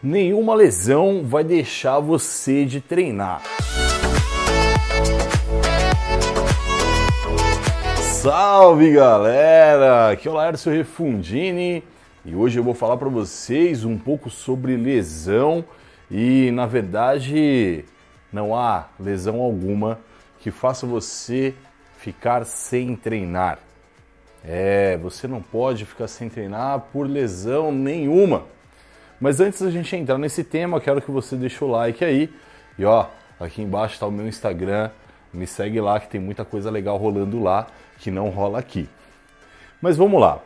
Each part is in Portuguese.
Nenhuma lesão vai deixar você de treinar. Salve galera! Aqui é o Laércio Refundini e hoje eu vou falar para vocês um pouco sobre lesão e na verdade não há lesão alguma que faça você ficar sem treinar. É, você não pode ficar sem treinar por lesão nenhuma. Mas antes da gente entrar nesse tema, quero que você deixe o like aí. E ó, aqui embaixo está o meu Instagram. Me segue lá que tem muita coisa legal rolando lá que não rola aqui. Mas vamos lá.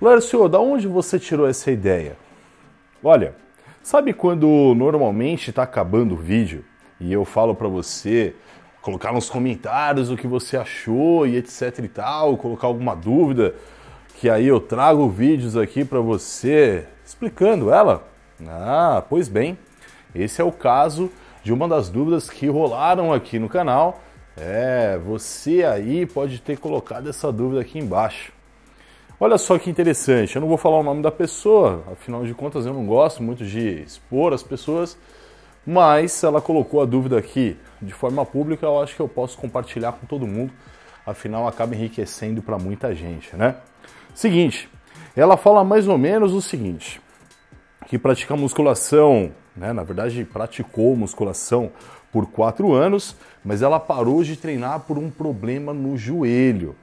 Lércio, da onde você tirou essa ideia? Olha, sabe quando normalmente está acabando o vídeo e eu falo para você colocar nos comentários o que você achou e etc e tal, colocar alguma dúvida, que aí eu trago vídeos aqui para você explicando ela. Ah, pois bem, esse é o caso de uma das dúvidas que rolaram aqui no canal. É, você aí pode ter colocado essa dúvida aqui embaixo. Olha só que interessante, eu não vou falar o nome da pessoa, afinal de contas eu não gosto muito de expor as pessoas, mas ela colocou a dúvida aqui de forma pública, eu acho que eu posso compartilhar com todo mundo, afinal acaba enriquecendo para muita gente, né? Seguinte, ela fala mais ou menos o seguinte: que pratica musculação, né? Na verdade, praticou musculação por quatro anos, mas ela parou de treinar por um problema no joelho.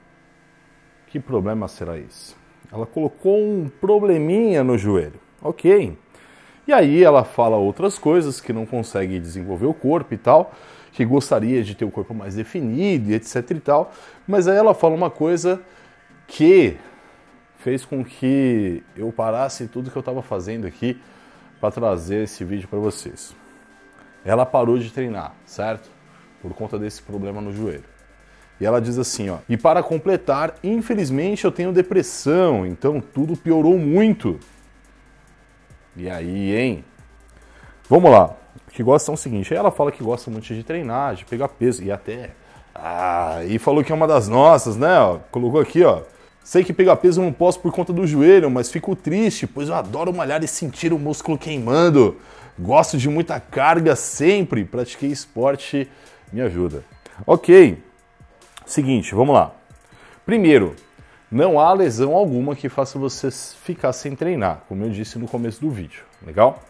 Que problema será esse? Ela colocou um probleminha no joelho. Ok. E aí ela fala outras coisas que não consegue desenvolver o corpo e tal, que gostaria de ter o corpo mais definido, etc e tal. Mas aí ela fala uma coisa que fez com que eu parasse tudo que eu estava fazendo aqui para trazer esse vídeo para vocês. Ela parou de treinar, certo? Por conta desse problema no joelho. E ela diz assim, ó: "E para completar, infelizmente eu tenho depressão, então tudo piorou muito." E aí, hein? Vamos lá. O que gosta é o seguinte, ela fala que gosta muito de treinar, de pegar peso e até ah, e falou que é uma das nossas, né? Colocou aqui, ó. Sei que pegar peso eu não posso por conta do joelho, mas fico triste, pois eu adoro malhar e sentir o músculo queimando. Gosto de muita carga sempre, pratiquei esporte, me ajuda. Ok, seguinte, vamos lá. Primeiro, não há lesão alguma que faça você ficar sem treinar, como eu disse no começo do vídeo, legal?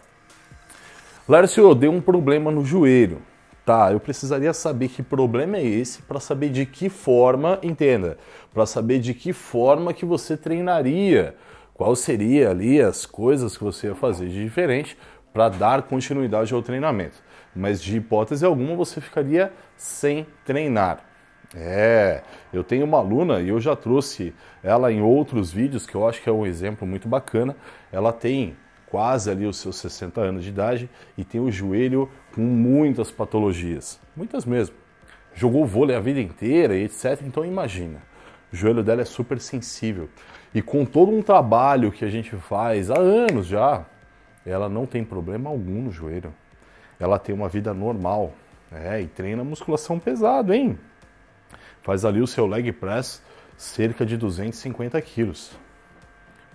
Lércio, deu um problema no joelho. Tá, eu precisaria saber que problema é esse para saber de que forma, entenda, para saber de que forma que você treinaria, qual seria ali as coisas que você ia fazer de diferente para dar continuidade ao treinamento. Mas de hipótese alguma você ficaria sem treinar. É, eu tenho uma aluna e eu já trouxe ela em outros vídeos que eu acho que é um exemplo muito bacana. Ela tem quase ali os seus 60 anos de idade e tem o joelho com muitas patologias, muitas mesmo. Jogou vôlei a vida inteira e etc. Então imagina, o joelho dela é super sensível e com todo um trabalho que a gente faz há anos já, ela não tem problema algum no joelho. Ela tem uma vida normal, é, e treina musculação pesado, hein? Faz ali o seu leg press cerca de 250 quilos.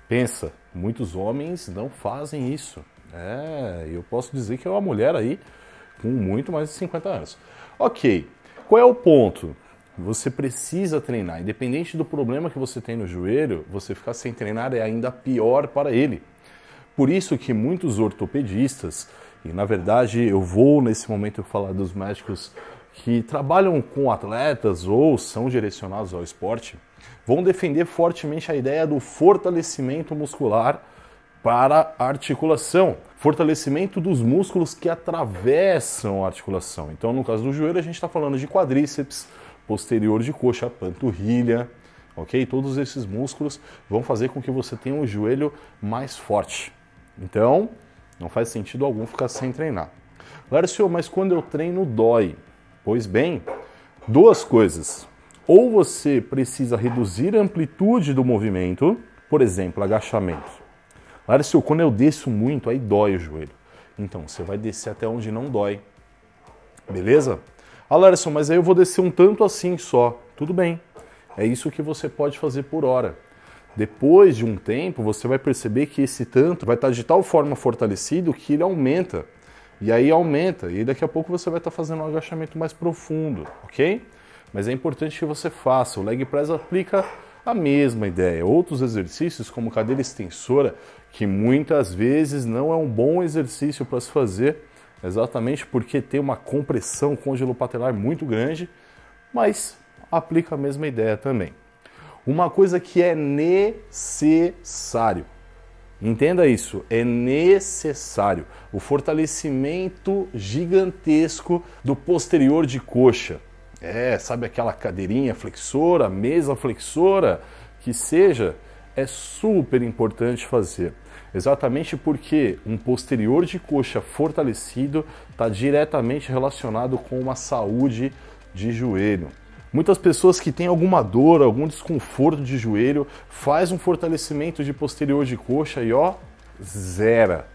Pensa, muitos homens não fazem isso. É, eu posso dizer que é uma mulher aí com muito mais de 50 anos. Ok, qual é o ponto? Você precisa treinar. Independente do problema que você tem no joelho, você ficar sem treinar é ainda pior para ele. Por isso que muitos ortopedistas, e na verdade eu vou nesse momento falar dos médicos que trabalham com atletas ou são direcionados ao esporte, vão defender fortemente a ideia do fortalecimento muscular para a articulação, fortalecimento dos músculos que atravessam a articulação. Então, no caso do joelho, a gente está falando de quadríceps, posterior de coxa, panturrilha, ok? Todos esses músculos vão fazer com que você tenha um joelho mais forte. Então, não faz sentido algum ficar sem treinar. Lércio, mas quando eu treino dói. Pois bem, duas coisas. Ou você precisa reduzir a amplitude do movimento, por exemplo, agachamento. Lárcio, quando eu desço muito, aí dói o joelho. Então, você vai descer até onde não dói. Beleza? Ah, Larson, mas aí eu vou descer um tanto assim só. Tudo bem. É isso que você pode fazer por hora. Depois de um tempo, você vai perceber que esse tanto vai estar de tal forma fortalecido que ele aumenta. E aí aumenta, e daqui a pouco você vai estar fazendo um agachamento mais profundo, ok? Mas é importante que você faça. O leg press aplica a mesma ideia. Outros exercícios, como cadeira extensora, que muitas vezes não é um bom exercício para se fazer, exatamente porque tem uma compressão congelopatelar muito grande, mas aplica a mesma ideia também. Uma coisa que é necessário, entenda isso, é necessário o fortalecimento gigantesco do posterior de coxa. É, sabe aquela cadeirinha flexora, mesa flexora, que seja, é super importante fazer. Exatamente porque um posterior de coxa fortalecido está diretamente relacionado com uma saúde de joelho. Muitas pessoas que têm alguma dor, algum desconforto de joelho, faz um fortalecimento de posterior de coxa e ó, zera.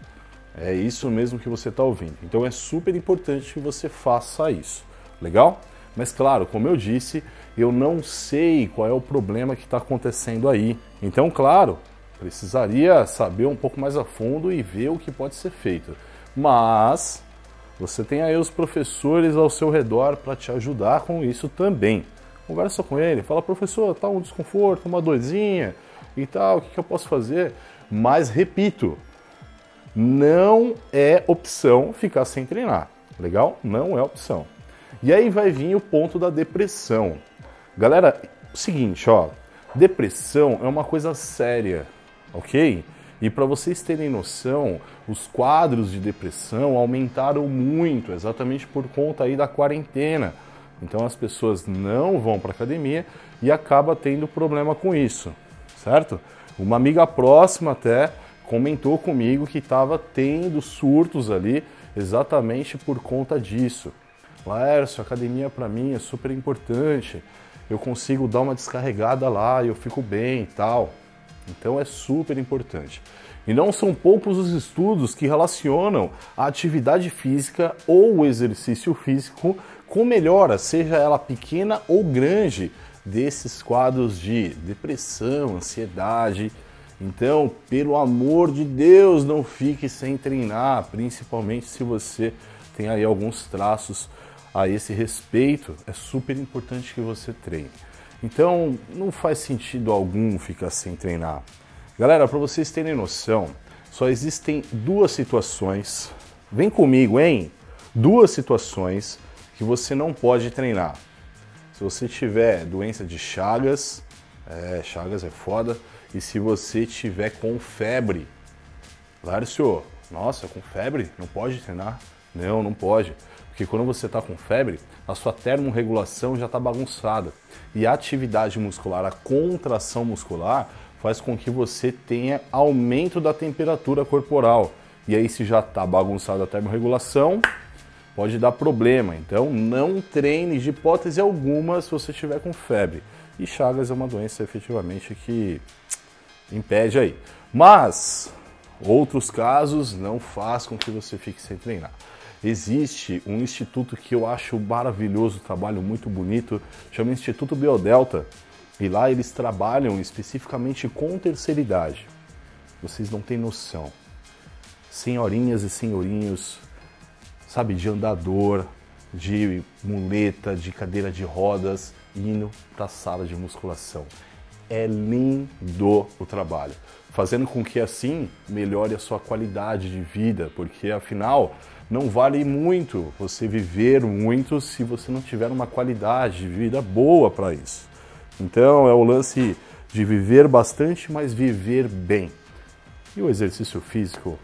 É isso mesmo que você está ouvindo. Então é super importante que você faça isso. Legal? Mas claro, como eu disse, eu não sei qual é o problema que está acontecendo aí. Então, claro, precisaria saber um pouco mais a fundo e ver o que pode ser feito. Mas você tem aí os professores ao seu redor para te ajudar com isso também. Conversa com ele, fala, professor, tá um desconforto, uma dorzinha e tal, o que, que eu posso fazer? Mas repito, não é opção ficar sem treinar. Legal? Não é opção. E aí vai vir o ponto da depressão. Galera, seguinte, ó, depressão é uma coisa séria, ok? E para vocês terem noção, os quadros de depressão aumentaram muito, exatamente por conta aí da quarentena. Então as pessoas não vão para academia e acaba tendo problema com isso, certo? Uma amiga próxima até comentou comigo que estava tendo surtos ali exatamente por conta disso. Laércio, academia para mim é super importante. Eu consigo dar uma descarregada lá, eu fico bem e tal. Então é super importante. E não são poucos os estudos que relacionam a atividade física ou o exercício físico com melhora, seja ela pequena ou grande, desses quadros de depressão, ansiedade. Então, pelo amor de Deus, não fique sem treinar, principalmente se você tem aí alguns traços a esse respeito. É super importante que você treine. Então, não faz sentido algum ficar sem treinar. Galera, para vocês terem noção, só existem duas situações. Vem comigo, hein? Duas situações que você não pode treinar. Se você tiver doença de Chagas, é, Chagas é foda, e se você tiver com febre. Lárcio, nossa, com febre? Não pode treinar? Não, não pode. Porque quando você está com febre, a sua termorregulação já está bagunçada. E a atividade muscular, a contração muscular, faz com que você tenha aumento da temperatura corporal. E aí, se já está bagunçada a termorregulação, pode dar problema. Então, não treine de hipótese alguma se você estiver com febre. E Chagas é uma doença efetivamente que impede aí. Mas outros casos não faz com que você fique sem treinar. Existe um instituto que eu acho maravilhoso, trabalho muito bonito, chama Instituto Biodelta. E lá eles trabalham especificamente com terceira idade. Vocês não têm noção. Senhorinhas e senhorinhos, sabe, de andador, de muleta, de cadeira de rodas, indo para a sala de musculação. É lindo o trabalho, fazendo com que assim melhore a sua qualidade de vida, porque afinal não vale muito você viver muito se você não tiver uma qualidade de vida boa para isso. Então é o lance de viver bastante, mas viver bem. E o exercício físico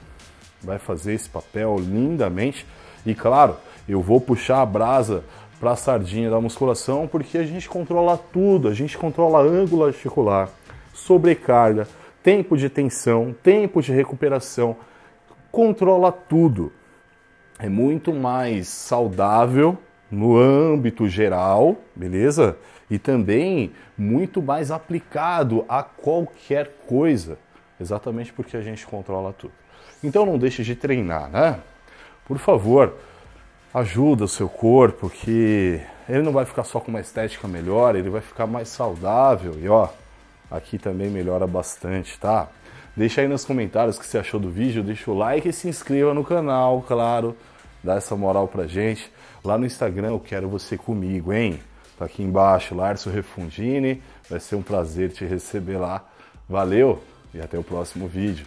vai fazer esse papel lindamente. E claro, eu vou puxar a brasa para a sardinha da musculação porque a gente controla tudo, a gente controla ângulo articular, sobrecarga, tempo de tensão, tempo de recuperação, controla tudo é muito mais saudável no âmbito geral, beleza? E também muito mais aplicado a qualquer coisa, exatamente porque a gente controla tudo. Então não deixe de treinar, né? Por favor, ajuda o seu corpo que ele não vai ficar só com uma estética melhor, ele vai ficar mais saudável e ó, aqui também melhora bastante, tá? Deixa aí nos comentários o que você achou do vídeo, deixa o like e se inscreva no canal, claro. Dá essa moral pra gente. Lá no Instagram eu quero você comigo, hein? Tá aqui embaixo, Larso Refundini. Vai ser um prazer te receber lá. Valeu e até o próximo vídeo.